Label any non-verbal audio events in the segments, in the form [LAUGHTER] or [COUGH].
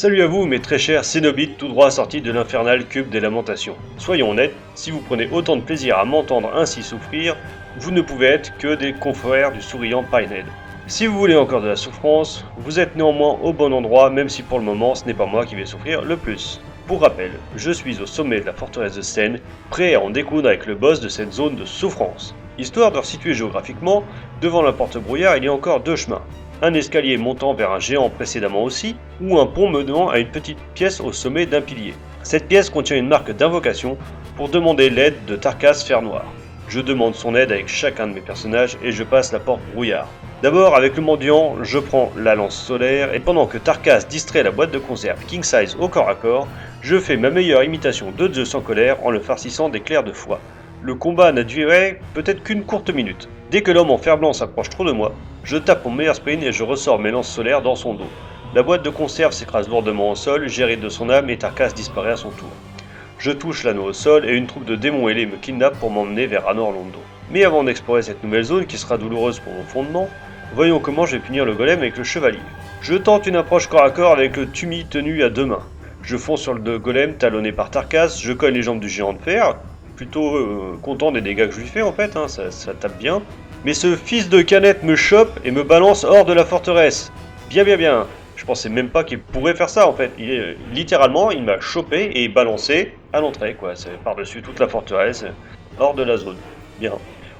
Salut à vous mes très chers Cénobites tout droit sortis de l'infernal cube des lamentations. Soyons honnêtes, si vous prenez autant de plaisir à m'entendre ainsi souffrir, vous ne pouvez être que des confrères du souriant Pinehead. Si vous voulez encore de la souffrance, vous êtes néanmoins au bon endroit même si pour le moment ce n'est pas moi qui vais souffrir le plus. Pour rappel, je suis au sommet de la forteresse de Seine, prêt à en découdre avec le boss de cette zone de souffrance. Histoire de resituer géographiquement, devant la porte brouillard il y a encore deux chemins. Un escalier montant vers un géant précédemment aussi, ou un pont menant à une petite pièce au sommet d'un pilier. Cette pièce contient une marque d'invocation pour demander l'aide de Tarkas Fer Noir. Je demande son aide avec chacun de mes personnages et je passe la porte brouillard. D'abord, avec le mendiant, je prends la lance solaire et pendant que Tarkas distrait la boîte de conserve King Size au corps à corps, je fais ma meilleure imitation de Zeus en colère en le farcissant d'éclairs de foi. Le combat n'a duré peut-être qu'une courte minute. Dès que l'homme en fer blanc s'approche trop de moi, je tape mon meilleur sprint et je ressors mes lances solaires dans son dos. La boîte de conserve s'écrase lourdement au sol, j'hérite de son âme et Tarkas disparaît à son tour. Je touche l'anneau au sol et une troupe de démons ailés me kidnappe pour m'emmener vers Anor Londo. Mais avant d'explorer cette nouvelle zone qui sera douloureuse pour mon fondement, voyons comment je vais punir le golem avec le chevalier. Je tente une approche corps à corps avec le Tumi tenu à deux mains. Je fonce sur le golem talonné par Tarkas, je cogne les jambes du géant de fer, plutôt euh, content des dégâts que je lui fais en fait, hein, ça, ça tape bien. Mais ce fils de canette me chope et me balance hors de la forteresse. Bien bien bien. Je pensais même pas qu'il pourrait faire ça en fait. Il littéralement, il m'a chopé et balancé à l'entrée quoi. C'est par-dessus toute la forteresse, hors de la zone. Bien.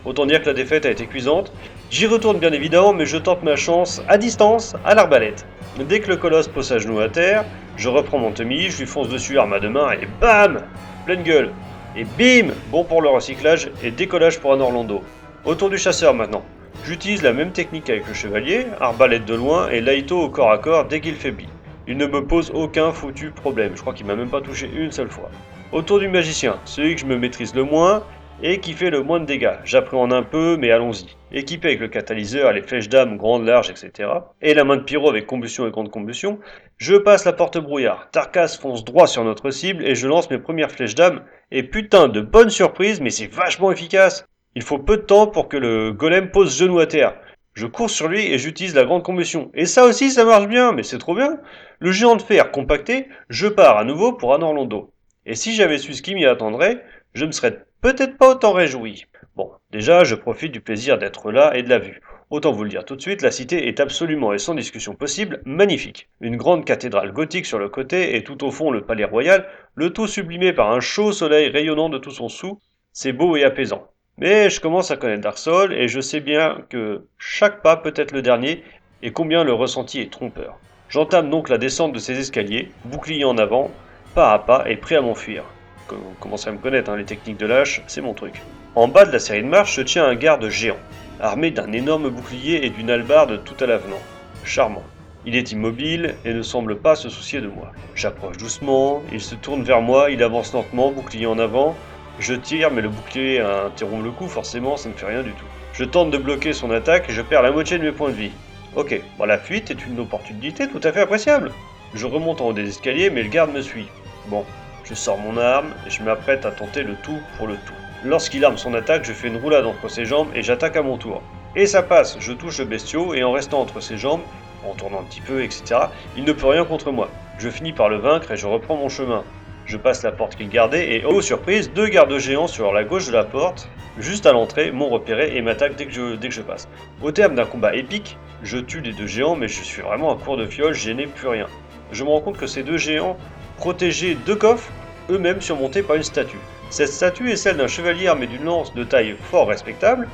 Autant dire que la défaite a été cuisante. J'y retourne bien évidemment, mais je tente ma chance à distance, à l'arbalète. Dès que le colosse pose sa genou à terre, je reprends mon Tommy, je lui fonce dessus arme à deux mains et BAM Pleine gueule Et bim Bon pour le recyclage et décollage pour un Orlando. Autour du chasseur maintenant. J'utilise la même technique avec le chevalier, arbalète de loin et Laito au corps à corps dès qu'il faiblit. Il ne me pose aucun foutu problème, je crois qu'il m'a même pas touché une seule fois. Autour du magicien, celui que je me maîtrise le moins et qui fait le moins de dégâts. J'appréhende un peu, mais allons-y. Équipé avec le catalyseur, les flèches d'âme grandes, larges, etc. Et la main de pyro avec combustion et grande combustion, je passe la porte brouillard. Tarkas fonce droit sur notre cible et je lance mes premières flèches d'âme. Et putain de bonne surprise, mais c'est vachement efficace. Il faut peu de temps pour que le golem pose genou à terre. Je cours sur lui et j'utilise la grande combustion. Et ça aussi, ça marche bien, mais c'est trop bien. Le géant de fer compacté, je pars à nouveau pour un Orlando. Et si j'avais su ce qui m'y attendrait, je me serais peut-être pas autant réjoui. Bon, déjà, je profite du plaisir d'être là et de la vue. Autant vous le dire tout de suite, la cité est absolument et sans discussion possible magnifique. Une grande cathédrale gothique sur le côté et tout au fond le palais royal, le tout sublimé par un chaud soleil rayonnant de tout son sou. C'est beau et apaisant. Mais je commence à connaître Dark Souls et je sais bien que chaque pas peut être le dernier et combien le ressenti est trompeur. J'entame donc la descente de ces escaliers, bouclier en avant, pas à pas et prêt à m'enfuir. Vous commencez à me connaître, hein, les techniques de lâche, c'est mon truc. En bas de la série de marche se tient un garde géant, armé d'un énorme bouclier et d'une hallebarde tout à l'avenant. Charmant. Il est immobile et ne semble pas se soucier de moi. J'approche doucement, il se tourne vers moi, il avance lentement, bouclier en avant, je tire, mais le bouclier interrompt le coup, forcément, ça ne fait rien du tout. Je tente de bloquer son attaque et je perds la moitié de mes points de vie. Ok, bon, la fuite est une opportunité tout à fait appréciable. Je remonte en haut des escaliers, mais le garde me suit. Bon, je sors mon arme et je m'apprête à tenter le tout pour le tout. Lorsqu'il arme son attaque, je fais une roulade entre ses jambes et j'attaque à mon tour. Et ça passe, je touche le bestiau et en restant entre ses jambes, en tournant un petit peu, etc., il ne peut rien contre moi. Je finis par le vaincre et je reprends mon chemin. Je passe la porte qu'il gardait et, oh surprise, deux gardes géants sur la gauche de la porte, juste à l'entrée, m'ont repéré et m'attaquent dès, que je, dès que je passe. Au terme d'un combat épique, je tue les deux géants, mais je suis vraiment à court de fiole, je n'ai plus rien. Je me rends compte que ces deux géants protégeaient deux coffres, eux-mêmes surmontés par une statue. Cette statue est celle d'un chevalier armé d'une lance de taille fort respectable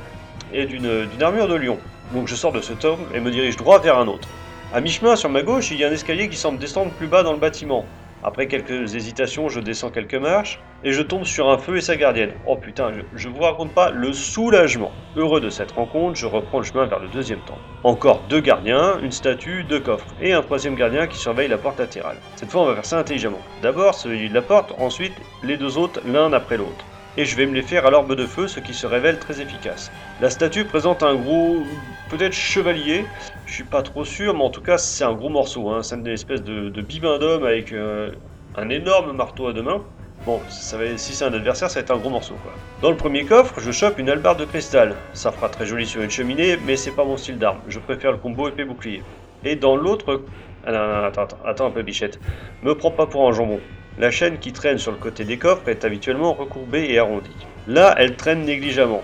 et d'une armure de lion. Donc je sors de ce tome et me dirige droit vers un autre. À mi-chemin, sur ma gauche, il y a un escalier qui semble descendre plus bas dans le bâtiment. Après quelques hésitations, je descends quelques marches et je tombe sur un feu et sa gardienne. Oh putain, je, vous raconte pas le soulagement. Heureux de cette rencontre, je reprends le chemin vers le deuxième temple. Encore deux gardiens, une statue, deux coffres et un troisième gardien qui surveille la porte latérale. Cette fois, on va faire ça intelligemment. D'abord celui de la porte, ensuite les deux autres l'un après l'autre et je vais me les faire à l'orbe de feu, ce qui se révèle très efficace. La statue présente un gros, peut-être chevalier, je suis pas trop sûr, mais en tout cas c'est un gros morceau, hein. c'est une espèce de, de bibin d'homme avec euh, un énorme marteau à deux mains. Bon, ça va, si c'est un adversaire, ça va être un gros morceau. Dans le premier coffre, je chope une hallebarde de cristal. Ça fera très joli sur une cheminée, mais c'est pas mon style d'arme. Je préfère le combo épée bouclier. Et dans l'autre Ah, attends un peu, bichette. Me prends pas pour un jambon. La chaîne qui traîne sur le côté des coffres est habituellement recourbée et arrondie. Là, elle traîne négligemment.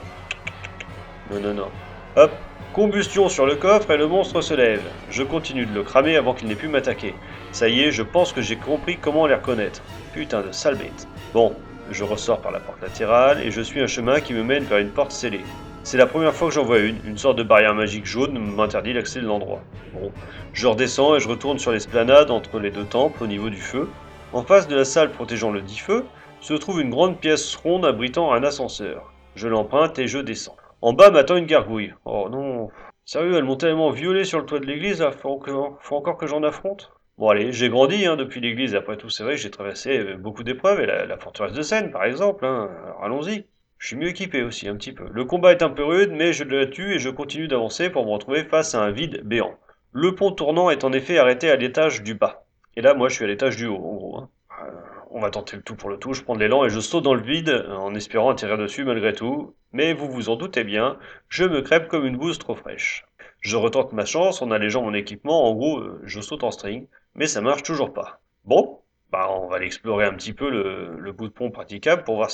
Non, non, non. Hop, combustion sur le coffre et le monstre se lève. Je continue de le cramer avant qu'il n'ait pu m'attaquer. Ça y est, je pense que j'ai compris comment les reconnaître. Putain de sale bête. Bon, je ressors par la porte latérale et je suis un chemin qui me mène vers une porte scellée. C'est la première fois que j'en vois une, une sorte de barrière magique jaune m'interdit l'accès de l'endroit. Bon, je redescends et je retourne sur l'esplanade entre les deux temples au niveau du feu. En face de la salle protégeant le dit feu, se trouve une grande pièce ronde abritant un ascenseur. Je l'emprunte et je descends. En bas m'attend une gargouille. Oh non. Sérieux, elles m'ont tellement violé sur le toit de l'église, là, faut, encore que j'en affronte Bon allez, j'ai grandi hein, depuis l'église, après tout c'est vrai que j'ai traversé euh, beaucoup d'épreuves, et la, forteresse de Seine par exemple, hein. allons-y. Je suis mieux équipé aussi un petit peu. Le combat est un peu rude, mais je la tue et je continue d'avancer pour me retrouver face à un vide béant. Le pont tournant est en effet arrêté à l'étage du bas. Et là moi je suis à l'étage du haut en gros. Hein. Euh, on va tenter le tout pour le tout, je prends l'élan et je saute dans le vide en espérant atterrir dessus malgré tout. Mais vous vous en doutez bien, je me crêpe comme une bouse trop fraîche. Je retente ma chance en allégeant mon équipement, en gros euh, je saute en string, mais ça marche toujours pas. Bon, bah on va aller explorer un petit peu le, bout de pont praticable pour voir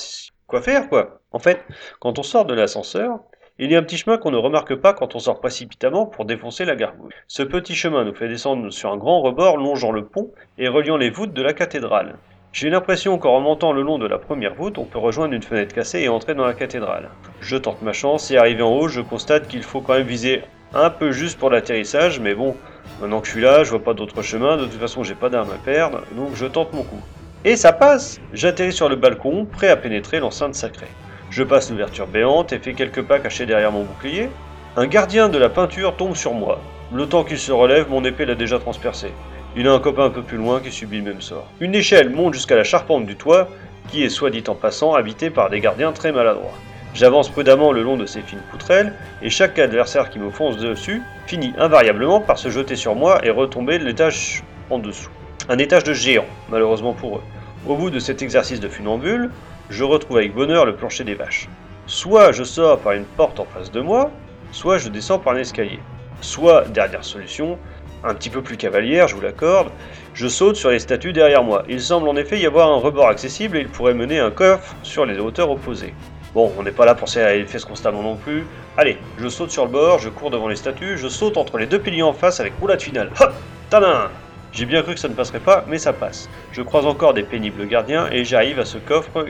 quoi faire quoi. En fait, quand on sort de l'ascenseur, il y a un petit chemin qu'on ne remarque pas quand on sort précipitamment pour défoncer la gargouille. Ce petit chemin nous fait descendre sur un grand rebord longeant le pont et reliant les voûtes de la cathédrale. J'ai l'impression qu'en remontant le long de la première voûte, on peut rejoindre une fenêtre cassée et entrer dans la cathédrale. Je tente ma chance et arrivé en haut, je constate qu'il faut quand même viser un peu juste pour l'atterrissage, mais bon, Maintenant que je suis là, je vois pas d'autre chemin, de toute façon j'ai pas d'armes à perdre, donc je tente mon coup. Et ça passe J'atterris sur le balcon, prêt à pénétrer l'enceinte sacrée. Je passe l'ouverture béante et fais quelques pas cachés derrière mon bouclier. Un gardien de la peinture tombe sur moi. Le temps qu'il se relève, mon épée l'a déjà transpercé. Il a un copain un peu plus loin qui subit le même sort. Une échelle monte jusqu'à la charpente du toit, qui est soit dit en passant habité par des gardiens très maladroits. J'avance prudemment le long de ces fines poutrelles, et chaque adversaire qui me fonce dessus finit invariablement par se jeter sur moi et retomber de l'étage en dessous. Un étage de géant, malheureusement pour eux. Au bout de cet exercice de funambule, je retrouve avec bonheur le plancher des vaches. Soit je sors par une porte en face de moi, soit je descends par un escalier. Soit, dernière solution, un petit peu plus cavalière, je vous l'accorde, je saute sur les statues derrière moi. Il semble en effet y avoir un rebord accessible et il pourrait mener un coffre sur les hauteurs opposées. Bon, on n'est pas là pour serrer les fesses constamment non plus. Allez, je saute sur le bord, je cours devant les statues, je saute entre les deux piliers en face avec roulade finale. Hop Tadam J'ai bien cru que ça ne passerait pas, mais ça passe. Je croise encore des pénibles gardiens et j'arrive à ce coffre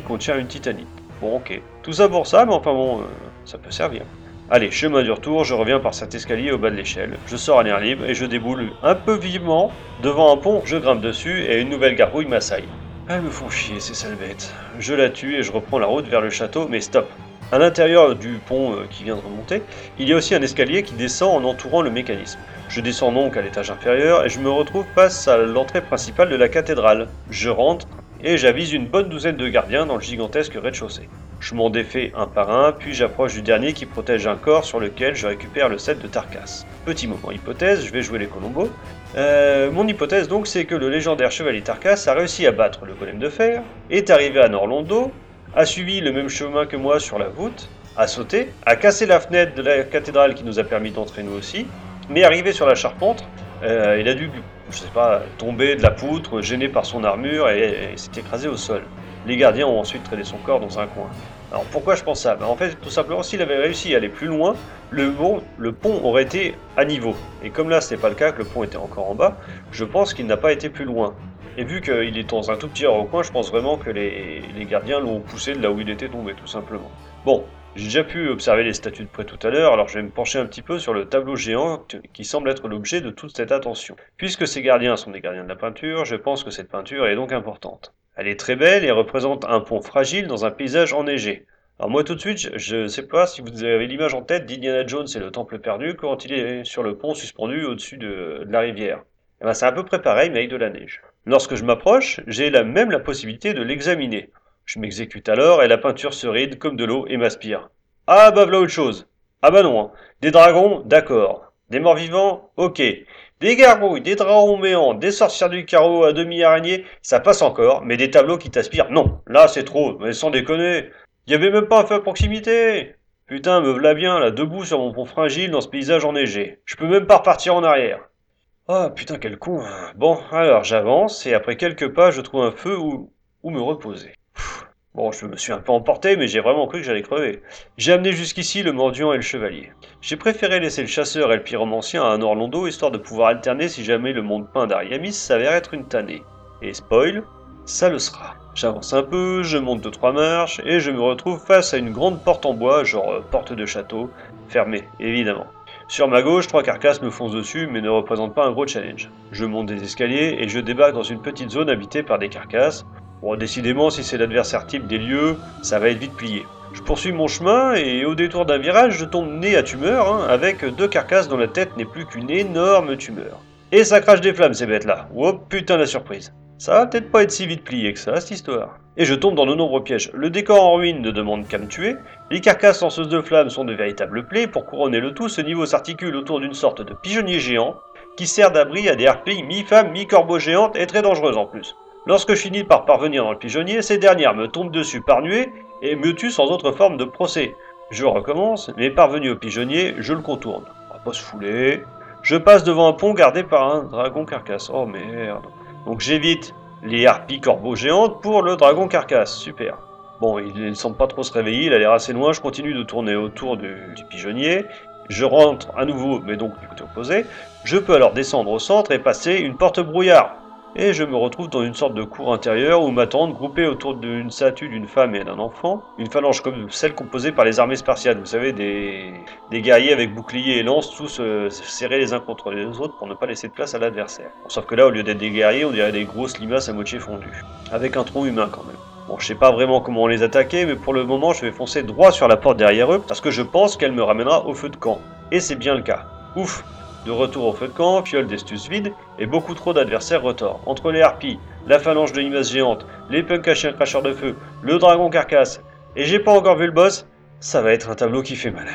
contient une titanite. Bon, ok. Tout ça pour ça, mais enfin bon, euh, ça peut servir. Allez, chemin du retour, je reviens par cet escalier au bas de l'échelle. Je sors à l'air libre et je déboule un peu vivement devant un pont, je grimpe dessus et une nouvelle gargouille m'assaille. Elles me font chier ces sales bêtes. Je la tue et je reprends la route vers le château, mais stop. À l'intérieur du pont euh, qui vient de remonter, il y a aussi un escalier qui descend en entourant le mécanisme. Je descends donc à l'étage inférieur et je me retrouve face à l'entrée principale de la cathédrale. Je rentre et j'avise une bonne douzaine de gardiens dans le gigantesque rez-de-chaussée. Je m'en défais un par un, puis j'approche du dernier qui protège un corps sur lequel je récupère le set de Tarkas. Petit moment hypothèse, je vais jouer les Colombos. Euh, mon hypothèse donc c'est que le légendaire chevalier Tarkas a réussi à battre le golem de fer, est arrivé à Norlondo, a suivi le même chemin que moi sur la voûte, a sauté, a cassé la fenêtre de la cathédrale qui nous a permis d'entrer nous aussi, mais arrivé sur la charpente, euh, il a dû, je sais pas, tomber de la poutre, gêné par son armure et s'est écrasé au sol. Les gardiens ont ensuite traîné son corps dans un coin. Alors pourquoi je pense ça? Ben, En fait, tout simplement, s'il avait réussi à aller plus loin, le, le pont aurait été à niveau. Et comme là, ce n'est pas le cas, que le pont était encore en bas, je pense qu'il n'a pas été plus loin. Et vu qu'il est dans un tout petit recoin, je pense vraiment que les, les gardiens l'ont poussé de là où il était tombé, tout simplement. Bon, j'ai déjà pu observer les statues de près tout à l'heure, alors je vais me pencher un petit peu sur le tableau géant qui semble être l'objet de toute cette attention. Puisque ces gardiens sont des gardiens de la peinture, je pense que cette peinture est donc importante. Elle est très belle et représente un pont fragile dans un paysage enneigé. Alors moi tout de suite, je ne sais pas si vous avez l'image en tête d'Indiana Jones et le temple perdu quand il est sur le pont suspendu au-dessus de, la rivière. Eh ben, c'est à peu près pareil mais avec de la neige. Lorsque je m'approche, j'ai la, même la possibilité de l'examiner. Je m'exécute alors et la peinture se ride comme de l'eau et m'aspire. Ah bah voilà autre chose. Ah bah non. Hein. Des dragons, d'accord. Des morts vivants, ok. Des gargouilles, des dragons méants, des sorcières du carreau à demi-araignée, ça passe encore, mais des tableaux qui t'aspirent, non. Là, c'est trop, mais sans déconner. Y avait même pas un feu à proximité. Putain, me v'là bien, là, debout sur mon pont fragile dans ce paysage enneigé. Je peux même pas repartir en arrière. Ah putain quel con. Bon, alors j'avance et après quelques pas je trouve un feu où, où me reposer. Bon, je me suis un peu emporté, mais j'ai vraiment cru que j'allais crever. J'ai amené jusqu'ici le mendiant et le chevalier. J'ai préféré laisser le chasseur et le pyromancien à un Orlando, histoire de pouvoir alterner si jamais le monde peint d'Ariamis s'avère être une tannée. Et spoil, ça le sera. J'avance un peu, je monte deux trois marches, et je me retrouve face à une grande porte en bois, genre euh, porte de château, fermée, évidemment. Sur ma gauche, trois carcasses me foncent dessus, mais ne représentent pas un gros challenge. Je monte des escaliers et je débarque dans une petite zone habitée par des carcasses, Bon, décidément, si c'est l'adversaire type des lieux, ça va être vite plié. Je poursuis mon chemin et au détour d'un virage, je tombe nez à tumeur, hein, avec deux carcasses dont la tête n'est plus qu'une énorme tumeur. Et ça crache des flammes ces bêtes-là. Oh putain la surprise. Ça va peut-être pas être si vite plié que ça, cette histoire. Et je tombe dans de nombreux pièges. Le décor en ruine ne demande qu'à me tuer. Les carcasses lanceuses de flammes sont de véritables plaies. Pour couronner le tout, ce niveau s'articule autour d'une sorte de pigeonnier géant qui sert d'abri à des harpies mi-femmes, mi-corbeaux géantes et très dangereuses en plus. Lorsque je finis par parvenir dans le pigeonnier, ces dernières me tombent dessus par nuée et me tuent sans autre forme de procès. Je recommence, mais parvenu au pigeonnier, je le contourne. On va pas se fouler. Je passe devant un pont gardé par un dragon carcasse. Oh merde. Donc j'évite les harpies corbeaux géantes pour le dragon carcasse. Super. Bon, il ne semble pas trop se réveiller, il a l'air assez loin. Je continue de tourner autour du, du pigeonnier. Je rentre à nouveau, mais donc du côté opposé. Je peux alors descendre au centre et passer une porte brouillard et je me retrouve dans une sorte de cour intérieure où m'attendent, groupés autour d'une statue d'une femme et d'un enfant, une phalange comme celle composée par les armées spartiates, vous savez, des, guerriers avec boucliers et lances, tous euh, serrés les uns contre les autres pour ne pas laisser de place à l'adversaire. sauf que là, au lieu d'être des guerriers, on dirait des grosses limaces à moitié fondues, avec un tronc humain quand même. Bon, je sais pas vraiment comment les attaquer, mais pour le moment, je vais foncer droit sur la porte derrière eux, parce que je pense qu'elle me ramènera au feu de camp. Et c'est bien le cas. Ouf de retour au feu de camp, fiole d'estus vide et beaucoup trop d'adversaires retors. Entre les harpies, la phalange de limaces géantes, les punks à chiens cracheurs de feu, le dragon carcasse, et j'ai pas encore vu le boss, ça va être un tableau qui fait mal.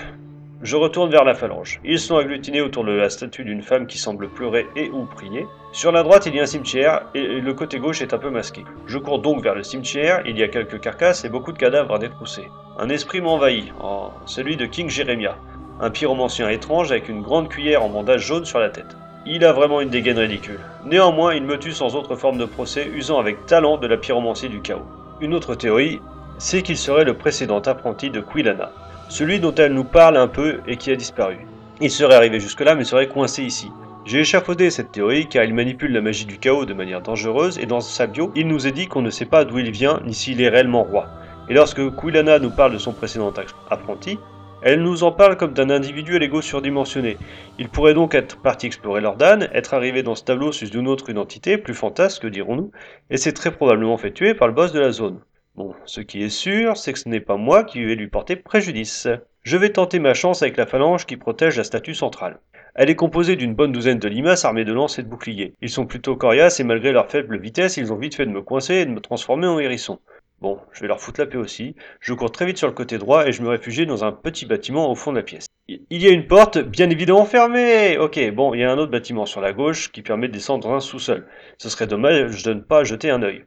Je retourne vers la phalange. Ils sont agglutinés autour de la statue d'une femme qui semble pleurer et ou prier. Sur la droite, il y a un cimetière et le côté gauche est un peu masqué. Je cours donc vers le cimetière, il y a quelques carcasses et beaucoup de cadavres à détrousser. Un esprit m'envahit, oh, celui de King Jeremiah un pyromancien étrange avec une grande cuillère en bandage jaune sur la tête. Il a vraiment une dégaine ridicule. Néanmoins, il me tue sans autre forme de procès, usant avec talent de la pyromancie du chaos. Une autre théorie, c'est qu'il serait le précédent apprenti de Quilana, celui dont elle nous parle un peu et qui a disparu. Il serait arrivé jusque-là mais serait coincé ici. J'ai échafaudé cette théorie car il manipule la magie du chaos de manière dangereuse et dans sa bio, il nous est dit qu'on ne sait pas d'où il vient ni s'il est réellement roi. Et lorsque Quilana nous parle de son précédent apprenti, elle nous en parle comme d'un individu à l'ego surdimensionné. Il pourrait donc être parti explorer l'Ordane, être arrivé dans ce tableau sous une autre identité, plus fantasque, dirons-nous, et c'est très probablement fait tuer par le boss de la zone. Bon, ce qui est sûr, c'est que ce n'est pas moi qui vais lui porter préjudice. Je vais tenter ma chance avec la phalange qui protège la statue centrale. Elle est composée d'une bonne douzaine de limaces armées de lances et de boucliers. Ils sont plutôt coriaces et malgré leur faible vitesse, ils ont vite fait de me coincer et de me transformer en hérisson. Bon, je vais leur foutre la paix aussi. Je cours très vite sur le côté droit et je me réfugie dans un petit bâtiment au fond de la pièce. Il y a une porte, bien évidemment fermée Ok, bon, il y a un autre bâtiment sur la gauche qui permet de descendre dans un sous-sol. Ce serait dommage de ne pas jeter un œil.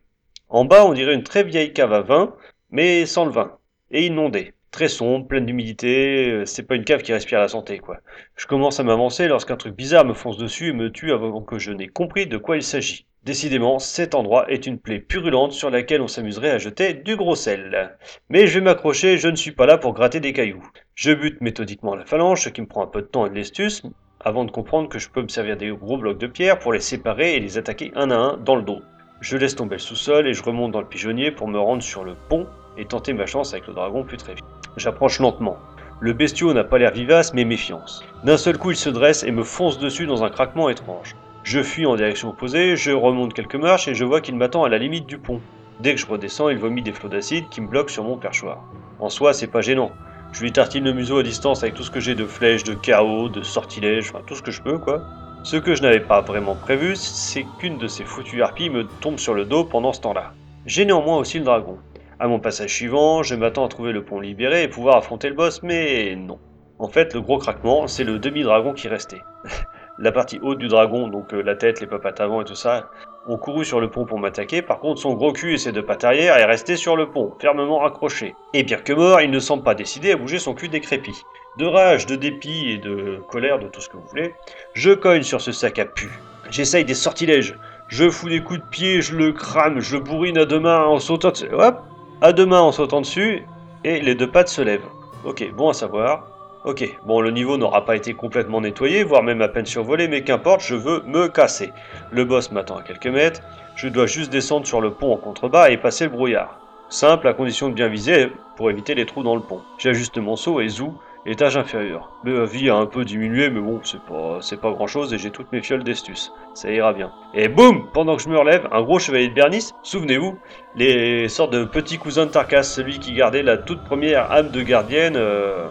En bas, on dirait une très vieille cave à vin, mais sans le vin. Et inondée. Très sombre, pleine d'humidité, euh, c'est pas une cave qui respire la santé, quoi. Je commence à m'avancer lorsqu'un truc bizarre me fonce dessus et me tue avant que je n'ai compris de quoi il s'agit. Décidément, cet endroit est une plaie purulente sur laquelle on s'amuserait à jeter du gros sel. Mais je vais m'accrocher, je ne suis pas là pour gratter des cailloux. Je bute méthodiquement la phalange, ce qui me prend un peu de temps et de l'estus, avant de comprendre que je peux me servir des gros blocs de pierre pour les séparer et les attaquer un à un dans le dos. Je laisse tomber le sous-sol et je remonte dans le pigeonnier pour me rendre sur le pont et tenter ma chance avec le dragon plus très vite. J'approche lentement. Le bestiau n'a pas l'air vivace mais méfiance. D'un seul coup il se dresse et me fonce dessus dans un craquement étrange. Je fuis en direction opposée, je remonte quelques marches et je vois qu'il m'attend à la limite du pont. Dès que je redescends, il vomit des flots d'acide qui me bloquent sur mon perchoir. En soi, c'est pas gênant. Je lui tartine le museau à distance avec tout ce que j'ai de flèches, de chaos, de sortilèges, enfin tout ce que je peux quoi. Ce que je n'avais pas vraiment prévu, c'est qu'une de ces foutues harpies me tombe sur le dos pendant ce temps-là. J'ai néanmoins aussi le dragon. À mon passage suivant, je m'attends à trouver le pont libéré et pouvoir affronter le boss, mais non. En fait, le gros craquement, c'est le demi-dragon qui restait. [LAUGHS] la partie haute du dragon, donc euh, la tête, les pattes avant et tout ça, ont couru sur le pont pour m'attaquer. Par contre, son gros cul et ses deux pattes arrière est resté sur le pont, fermement accroché. Et bien que mort, il ne semble pas décidé à bouger son cul décrépit. De rage, de dépit et de colère, de tout ce que vous voulez, je cogne sur ce sac à pu. J'essaye des sortilèges. Je fous des coups de pied, je le crame, je le bourrine à deux mains en sautant. Hop À deux mains en sautant dessus, et les deux pattes se lèvent. Ok, bon à savoir. Ok, bon, le niveau n'aura pas été complètement nettoyé, voire même à peine survolé, mais qu'importe, je veux me casser. Le boss m'attend à quelques mètres, je dois juste descendre sur le pont en contrebas et passer le brouillard. Simple, à condition de bien viser pour éviter les trous dans le pont. J'ajuste mon saut et zou, étage inférieur. Ma vie a un peu diminué, mais bon, c'est pas, grand chose et j'ai toutes mes fioles d'estus. Ça ira bien. Et boum Pendant que je me relève, un gros chevalier de Bernice, souvenez-vous, les sortes de petits cousins de Tarkas, celui qui gardait la toute première âme de gardienne euh,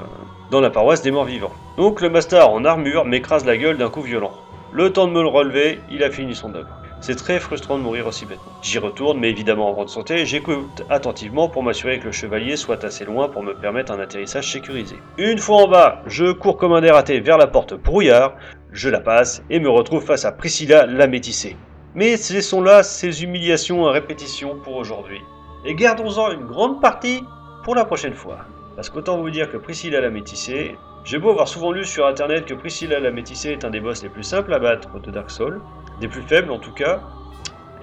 dans la paroisse des morts vivants. Donc le master en armure m'écrase la gueule d'un coup violent. Le temps de me le relever, il a fini son œuvre. C'est très frustrant de mourir aussi bêtement. J'y retourne, mais évidemment en bonne santé, j'écoute attentivement pour m'assurer que le chevalier soit assez loin pour me permettre un atterrissage sécurisé. Une fois en bas, je cours comme un dératé vers la porte brouillard, je la passe et me retrouve face à Priscilla la métissée. Mais ce sont là ces humiliations à répétition pour aujourd'hui. Et gardons-en une grande partie pour la prochaine fois. Parce qu'autant vous dire que Priscilla la métissée, j'ai beau avoir souvent lu sur internet que Priscilla la métissée est un des boss les plus simples à battre de Dark Souls, des plus faibles en tout cas,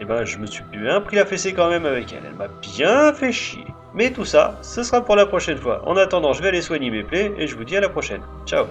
et ben je me suis bien pris la fessée quand même avec elle. Elle m'a bien fait chier. Mais tout ça, ce sera pour la prochaine fois. En attendant, je vais aller soigner mes plaies et je vous dis à la prochaine. Ciao